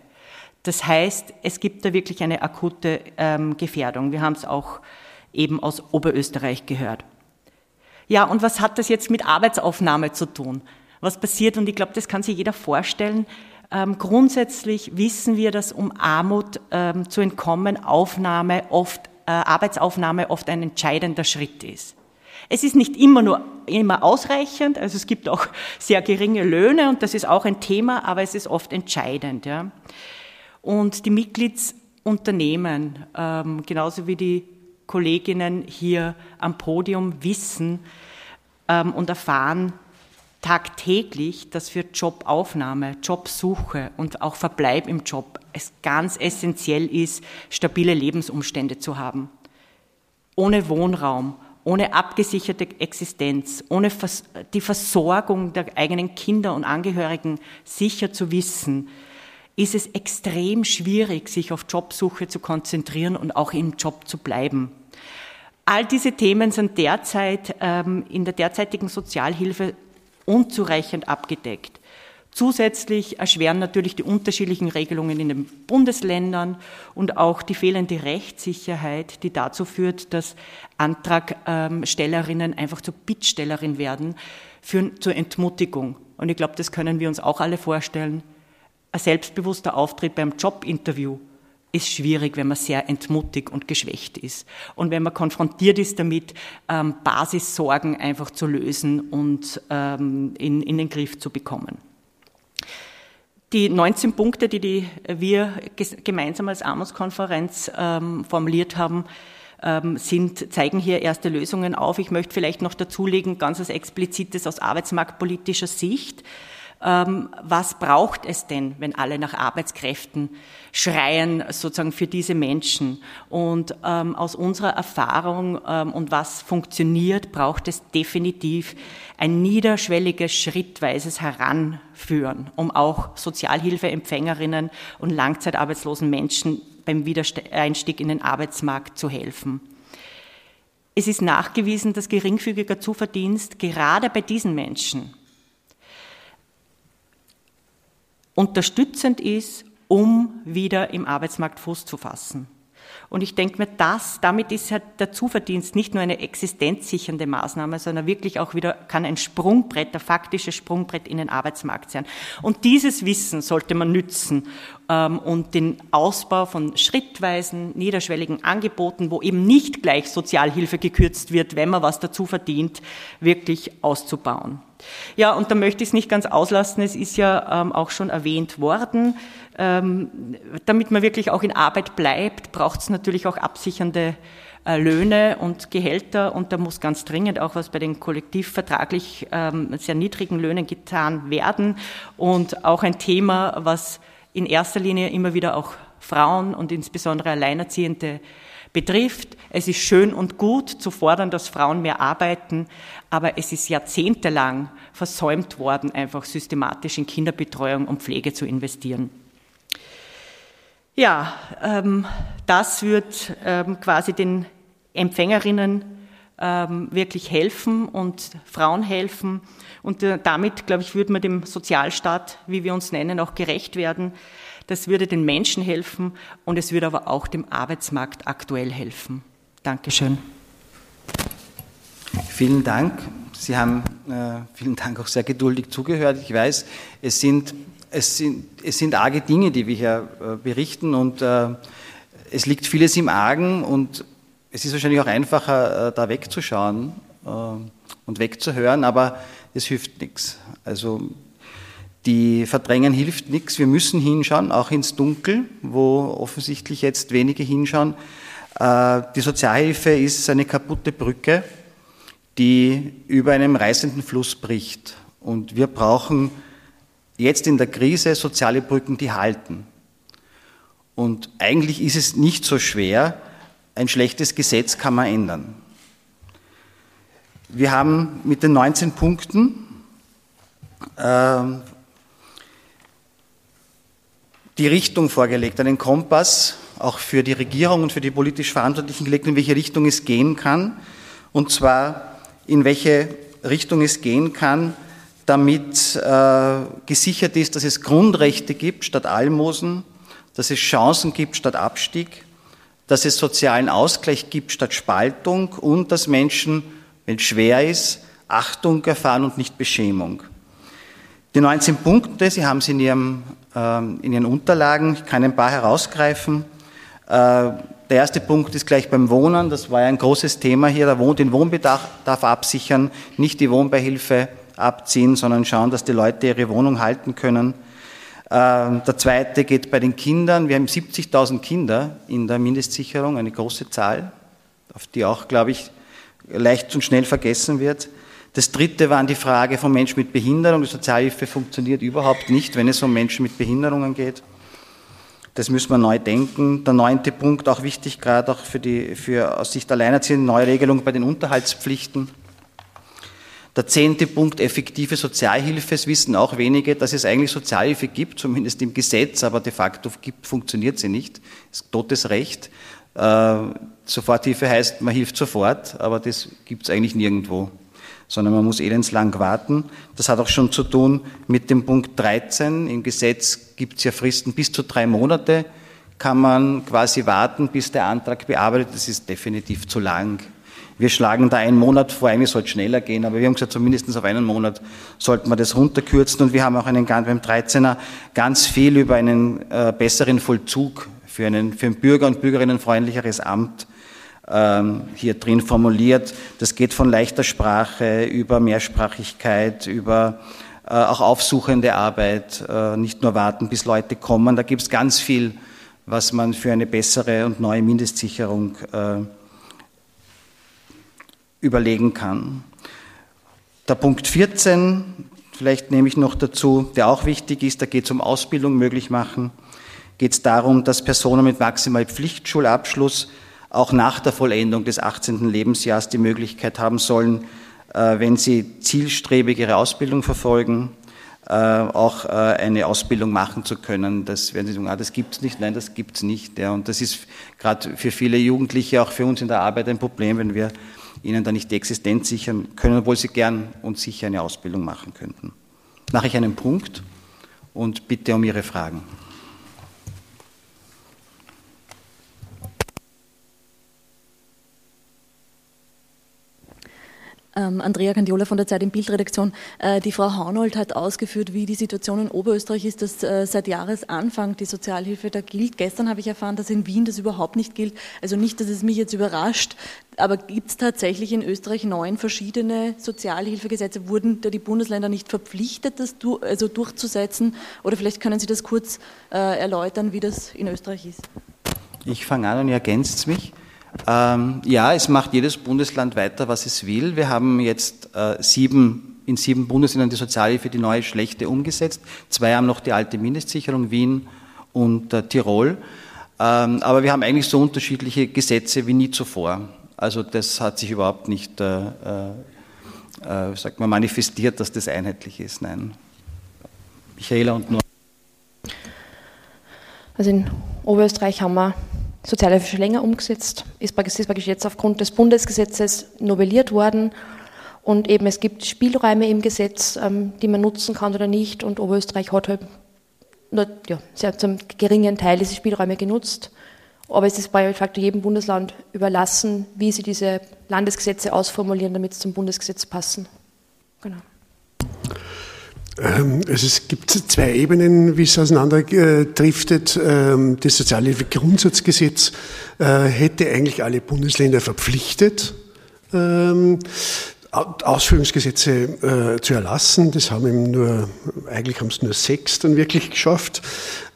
Das heißt, es gibt da wirklich eine akute ähm, Gefährdung. Wir haben es auch eben aus Oberösterreich gehört. Ja, und was hat das jetzt mit Arbeitsaufnahme zu tun? was passiert. Und ich glaube, das kann sich jeder vorstellen. Ähm, grundsätzlich wissen wir, dass um Armut ähm, zu entkommen, Aufnahme oft, äh, Arbeitsaufnahme oft ein entscheidender Schritt ist. Es ist nicht immer nur immer ausreichend, also es gibt auch sehr geringe Löhne und das ist auch ein Thema, aber es ist oft entscheidend. Ja. Und die Mitgliedsunternehmen, ähm, genauso wie die Kolleginnen hier am Podium wissen ähm, und erfahren, tagtäglich, dass für Jobaufnahme, Jobsuche und auch Verbleib im Job es ganz essentiell ist, stabile Lebensumstände zu haben. Ohne Wohnraum, ohne abgesicherte Existenz, ohne die Versorgung der eigenen Kinder und Angehörigen sicher zu wissen, ist es extrem schwierig, sich auf Jobsuche zu konzentrieren und auch im Job zu bleiben. All diese Themen sind derzeit ähm, in der derzeitigen Sozialhilfe unzureichend abgedeckt. Zusätzlich erschweren natürlich die unterschiedlichen Regelungen in den Bundesländern und auch die fehlende Rechtssicherheit, die dazu führt, dass Antragstellerinnen einfach zur Bittstellerin werden, führen zur Entmutigung. Und ich glaube, das können wir uns auch alle vorstellen. Ein selbstbewusster Auftritt beim Jobinterview ist schwierig, wenn man sehr entmutigt und geschwächt ist. Und wenn man konfrontiert ist damit, ähm, Basissorgen einfach zu lösen und ähm, in, in den Griff zu bekommen. Die 19 Punkte, die, die wir gemeinsam als Armutskonferenz ähm, formuliert haben, ähm, sind, zeigen hier erste Lösungen auf. Ich möchte vielleicht noch dazulegen, ganz als explizites aus arbeitsmarktpolitischer Sicht. Ähm, was braucht es denn, wenn alle nach Arbeitskräften schreien, sozusagen für diese Menschen? Und ähm, aus unserer Erfahrung ähm, und was funktioniert, braucht es definitiv ein niederschwelliges, schrittweises Heranführen, um auch Sozialhilfeempfängerinnen und langzeitarbeitslosen Menschen beim Wiedereinstieg in den Arbeitsmarkt zu helfen. Es ist nachgewiesen, dass geringfügiger Zuverdienst gerade bei diesen Menschen unterstützend ist, um wieder im Arbeitsmarkt Fuß zu fassen. Und ich denke mir, das, damit ist halt der Zuverdienst nicht nur eine existenzsichernde Maßnahme, sondern wirklich auch wieder, kann ein Sprungbrett, ein faktisches Sprungbrett in den Arbeitsmarkt sein. Und dieses Wissen sollte man nützen ähm, und den Ausbau von schrittweisen, niederschwelligen Angeboten, wo eben nicht gleich Sozialhilfe gekürzt wird, wenn man was dazu verdient, wirklich auszubauen. Ja, und da möchte ich es nicht ganz auslassen, es ist ja ähm, auch schon erwähnt worden, damit man wirklich auch in Arbeit bleibt, braucht es natürlich auch absichernde äh, Löhne und Gehälter und da muss ganz dringend auch was bei den kollektivvertraglich ähm, sehr niedrigen Löhnen getan werden und auch ein Thema, was in erster Linie immer wieder auch Frauen und insbesondere Alleinerziehende betrifft. Es ist schön und gut zu fordern, dass Frauen mehr arbeiten, aber es ist jahrzehntelang versäumt worden, einfach systematisch in Kinderbetreuung und Pflege zu investieren. Ja, ähm, das wird ähm, quasi den Empfängerinnen ähm, wirklich helfen und Frauen helfen. Und äh, damit, glaube ich, würde man dem Sozialstaat, wie wir uns nennen, auch gerecht werden. Das würde den Menschen helfen und es würde aber auch dem Arbeitsmarkt aktuell helfen. Dankeschön.
Vielen Dank. Sie haben äh, vielen Dank auch sehr geduldig zugehört. Ich weiß, es sind, es sind, es sind arge Dinge, die wir hier äh, berichten und äh, es liegt vieles im Argen und es ist wahrscheinlich auch einfacher, äh, da wegzuschauen und wegzuhören, aber es hilft nichts. Also die Verdrängen hilft nichts. Wir müssen hinschauen, auch ins Dunkel, wo offensichtlich jetzt wenige hinschauen. Die Sozialhilfe ist eine kaputte Brücke, die über einem reißenden Fluss bricht. Und wir brauchen jetzt in der Krise soziale Brücken, die halten. Und eigentlich ist es nicht so schwer, ein schlechtes Gesetz kann man ändern. Wir haben mit den 19 Punkten äh, die Richtung vorgelegt, einen Kompass auch für die Regierung und für die politisch Verantwortlichen gelegt, in welche Richtung es gehen kann. Und zwar in welche Richtung es gehen kann, damit äh, gesichert ist, dass es Grundrechte gibt statt Almosen, dass es Chancen gibt statt Abstieg, dass es sozialen Ausgleich gibt statt Spaltung und dass Menschen, wenn es schwer ist, Achtung erfahren und nicht Beschämung. Die 19 Punkte, Sie haben sie in, Ihrem, äh, in Ihren Unterlagen, ich kann ein paar herausgreifen. Äh, der erste Punkt ist gleich beim Wohnen, das war ja ein großes Thema hier, den Wohnbedarf absichern, nicht die Wohnbeihilfe abziehen, sondern schauen, dass die Leute ihre Wohnung halten können. Ähm, der zweite geht bei den Kindern. Wir haben 70.000 Kinder in der Mindestsicherung, eine große Zahl, auf die auch, glaube ich, leicht und schnell vergessen wird. Das dritte war die Frage von Menschen mit Behinderung. Die Sozialhilfe funktioniert überhaupt nicht, wenn es um Menschen mit Behinderungen geht. Das müssen wir neu denken. Der neunte Punkt, auch wichtig, gerade auch für die, für aus Sicht Alleinerziehenden, Neuregelung bei den Unterhaltspflichten. Der zehnte Punkt, effektive Sozialhilfe. Es wissen auch wenige, dass es eigentlich Sozialhilfe gibt, zumindest im Gesetz, aber de facto gibt, funktioniert sie nicht. Das ist totes Recht. Äh, Soforthilfe heißt, man hilft sofort, aber das gibt es eigentlich nirgendwo, sondern man muss elendslang warten. Das hat auch schon zu tun mit dem Punkt 13. Im Gesetz gibt es ja Fristen bis zu drei Monate, kann man quasi warten, bis der Antrag bearbeitet. Das ist definitiv zu lang. Wir schlagen da einen Monat vor, eigentlich sollte es schneller gehen, aber wir haben gesagt, zumindest auf einen Monat sollten wir das runterkürzen und wir haben auch einen, beim 13er ganz viel über einen äh, besseren Vollzug für, einen, für ein Bürger- und Bürgerinnen freundlicheres Amt ähm, hier drin formuliert. Das geht von leichter Sprache über Mehrsprachigkeit, über äh, auch aufsuchende Arbeit, äh, nicht nur warten, bis Leute kommen. Da gibt es ganz viel, was man für eine bessere und neue Mindestsicherung äh, überlegen kann. Der Punkt 14, vielleicht nehme ich noch dazu, der auch wichtig ist, da geht es um Ausbildung möglich machen, geht es darum, dass Personen mit maximal Pflichtschulabschluss auch nach der Vollendung des 18. Lebensjahres die Möglichkeit haben sollen, äh, wenn sie zielstrebig ihre Ausbildung verfolgen, äh, auch äh, eine Ausbildung machen zu können. Das werden Sie sagen, ah, das gibt es nicht. Nein, das gibt es nicht. Ja. Und das ist gerade für viele Jugendliche, auch für uns in der Arbeit ein Problem, wenn wir ihnen da nicht die Existenz sichern können, obwohl sie gern und sicher eine Ausbildung machen könnten. Mache ich einen Punkt und bitte um Ihre Fragen.
Ähm, Andrea Candiola von der Zeit in Bildredaktion. Äh, die Frau Haunold hat ausgeführt, wie die Situation in Oberösterreich ist, dass äh, seit Jahresanfang die Sozialhilfe da gilt. Gestern habe ich erfahren, dass in Wien das überhaupt nicht gilt. Also nicht, dass es mich jetzt überrascht, aber gibt es tatsächlich in Österreich neun verschiedene Sozialhilfegesetze? Wurden da die Bundesländer nicht verpflichtet, das du, also durchzusetzen? Oder vielleicht können Sie das kurz äh, erläutern, wie das in Österreich ist?
Ich fange an und ihr ergänzt mich. Ähm, ja, es macht jedes Bundesland weiter, was es will. Wir haben jetzt äh, sieben, in sieben Bundesländern die Sozialhilfe, die neue schlechte umgesetzt. Zwei haben noch die alte Mindestsicherung, Wien und äh, Tirol. Ähm, aber wir haben eigentlich so unterschiedliche Gesetze wie nie zuvor. Also das hat sich überhaupt nicht, äh, äh, äh sagt man, manifestiert, dass das einheitlich ist. Nein. Michaela und nur.
Also in Oberösterreich haben wir Sozialhilfe länger umgesetzt, ist praktisch jetzt aufgrund des Bundesgesetzes novelliert worden. Und eben es gibt Spielräume im Gesetz, ähm, die man nutzen kann oder nicht. Und Oberösterreich hat halt nur, ja, sehr zum geringen Teil diese Spielräume genutzt. Aber es ist bei facto jedem Bundesland überlassen, wie sie diese Landesgesetze ausformulieren, damit sie zum Bundesgesetz passen. Genau.
Also es gibt zwei Ebenen, wie es auseinanderdriftet. Ähm, das Sozialhilfegrundsatzgesetz äh, hätte eigentlich alle Bundesländer verpflichtet, ähm, Ausführungsgesetze äh, zu erlassen. Das haben eben nur, eigentlich haben es nur sechs dann wirklich geschafft.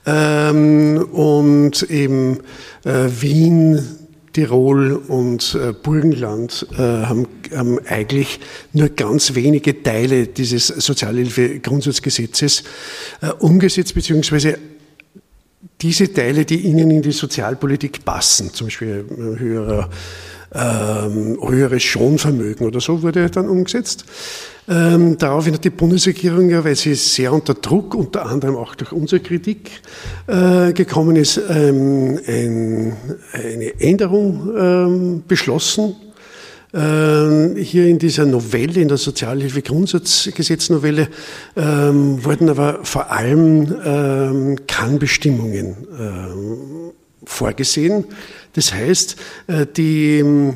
Und eben äh, Wien, Tirol und äh, Burgenland äh, haben, haben, eigentlich nur ganz wenige Teile dieses Sozialhilfegrundsatzgesetzes äh, umgesetzt, beziehungsweise diese Teile, die ihnen in die Sozialpolitik passen, zum Beispiel höherer, ähm, höheres Schonvermögen oder so, wurde dann umgesetzt. Ähm, daraufhin hat die Bundesregierung ja, weil sie sehr unter Druck, unter anderem auch durch unsere Kritik äh, gekommen ist, ähm, ein, eine Änderung ähm, beschlossen ähm, hier in dieser Novelle, in der Sozialhilfe-Grundsatzgesetznovelle, ähm, wurden aber vor allem ähm, Kannbestimmungen ähm, vorgesehen. Das heißt, äh, die,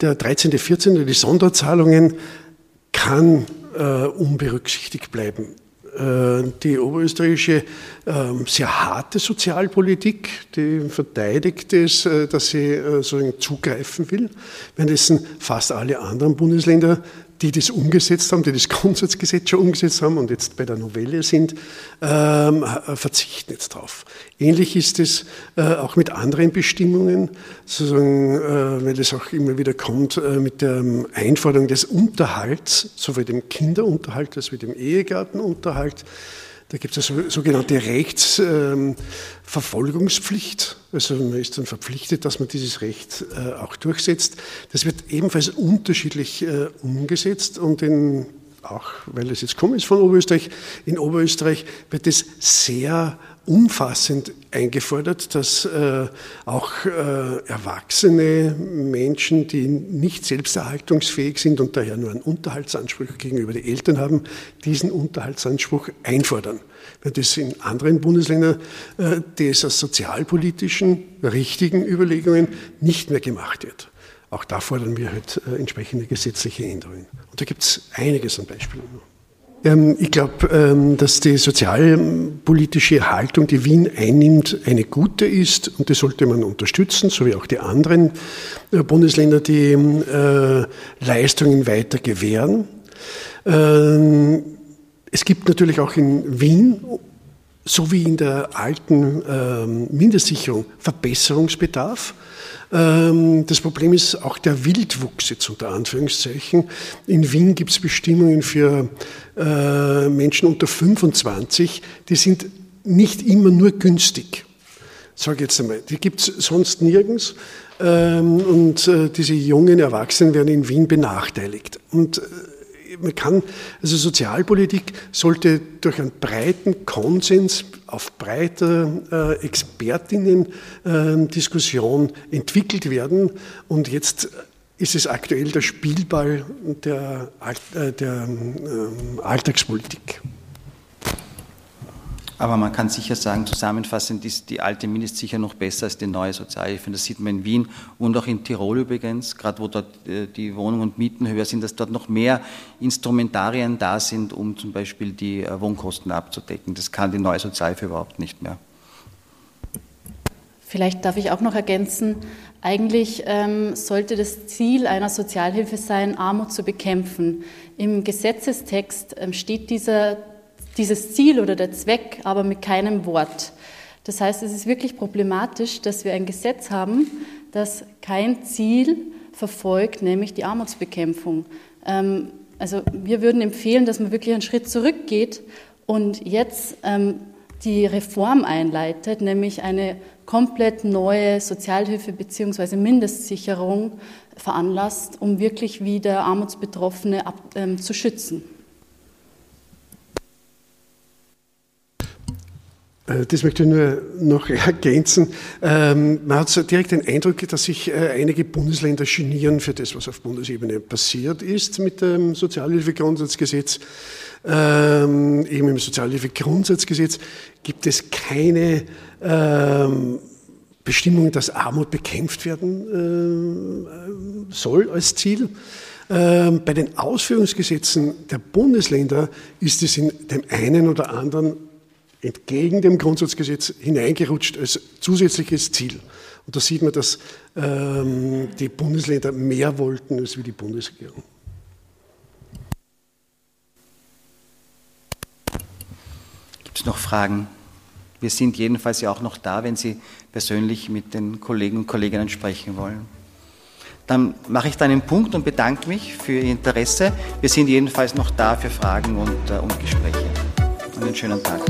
der 13., 14., die Sonderzahlungen kann äh, unberücksichtigt bleiben. Äh, die oberösterreichische ähm, sehr harte Sozialpolitik, die verteidigt es, äh, dass sie sozusagen zugreifen will, währenddessen fast alle anderen Bundesländer die das umgesetzt haben, die das Grundsatzgesetz schon umgesetzt haben und jetzt bei der Novelle sind, ähm, verzichten jetzt drauf. Ähnlich ist es äh, auch mit anderen Bestimmungen, sozusagen, äh, weil es auch immer wieder kommt, äh, mit der Einforderung des Unterhalts, sowohl dem Kinderunterhalt als wie dem Ehegattenunterhalt. Da gibt es eine sogenannte Rechtsverfolgungspflicht. also man ist dann verpflichtet, dass man dieses Recht äh, auch durchsetzt. Das wird ebenfalls unterschiedlich äh, umgesetzt und in, auch weil es jetzt kommt ist von Oberösterreich, in Oberösterreich wird es sehr umfassend eingefordert, dass äh, auch äh, erwachsene Menschen, die nicht selbsterhaltungsfähig sind und daher nur einen Unterhaltsanspruch gegenüber den Eltern haben, diesen Unterhaltsanspruch einfordern. Wenn das in anderen Bundesländern, äh, das aus sozialpolitischen, richtigen Überlegungen nicht mehr gemacht wird. Auch da fordern wir halt äh, entsprechende gesetzliche Änderungen. Und da gibt es einiges an Beispielen. Ähm, ich glaube, ähm, dass die sozialpolitische Haltung, die Wien einnimmt, eine gute ist und das sollte man unterstützen, so wie auch die anderen äh, Bundesländer, die äh, Leistungen weiter gewähren. Ähm, es gibt natürlich auch in Wien so wie in der alten Mindestsicherung Verbesserungsbedarf. Ähm, das Problem ist auch der Wildwuchs jetzt unter Anführungszeichen. In Wien gibt es Bestimmungen für äh, Menschen unter 25, die sind nicht immer nur günstig. Sage jetzt einmal, die gibt es sonst nirgends. Ähm, und äh, diese jungen Erwachsenen werden in Wien benachteiligt. Und äh, man kann, also Sozialpolitik sollte durch einen breiten Konsens auf breiter äh, Expertinnen-Diskussion äh, entwickelt werden. Und jetzt ist es aktuell der Spielball der, äh, der äh, Alltagspolitik.
Aber man kann sicher sagen, zusammenfassend ist die alte Mindest sicher noch besser als die neue Sozialhilfe. Das sieht man in Wien und auch in Tirol übrigens, gerade wo dort äh, die Wohnungen und Mieten höher sind, dass dort noch mehr Instrumentarien da sind, um zum Beispiel die äh, Wohnkosten abzudecken. Das kann die neue Sozialhilfe überhaupt nicht mehr.
Vielleicht darf ich auch noch ergänzen, eigentlich ähm, sollte das Ziel einer Sozialhilfe sein, Armut zu bekämpfen. Im Gesetzestext ähm, steht dieser dieses Ziel oder der Zweck aber mit keinem Wort. Das heißt, es ist wirklich problematisch, dass wir ein Gesetz haben, das kein Ziel verfolgt, nämlich die Armutsbekämpfung. Ähm, also wir würden empfehlen, dass man wirklich einen Schritt zurückgeht und jetzt ähm, die Reform einleitet, nämlich eine komplett neue Sozialhilfe bzw. Mindestsicherung veranlasst, um wirklich wieder Armutsbetroffene ähm, zu schützen.
Das möchte ich nur noch ergänzen. Ähm, man hat so direkt den Eindruck, dass sich äh, einige Bundesländer genieren für das, was auf Bundesebene passiert ist mit dem Sozialhilfegrundsatzgesetz. Ähm, eben im Sozialhilfegrundsatzgesetz gibt es keine ähm, Bestimmung, dass Armut bekämpft werden äh, soll als Ziel. Bei den Ausführungsgesetzen der Bundesländer ist es in dem einen oder anderen entgegen dem Grundsatzgesetz hineingerutscht als zusätzliches Ziel. Und da sieht man, dass ähm, die Bundesländer mehr wollten als wie die Bundesregierung.
Gibt es noch Fragen? Wir sind jedenfalls ja auch noch da, wenn Sie persönlich mit den Kollegen und Kolleginnen sprechen wollen. Dann mache ich da einen Punkt und bedanke mich für Ihr Interesse. Wir sind jedenfalls noch da für Fragen und, äh, und Gespräche. einen schönen Tag.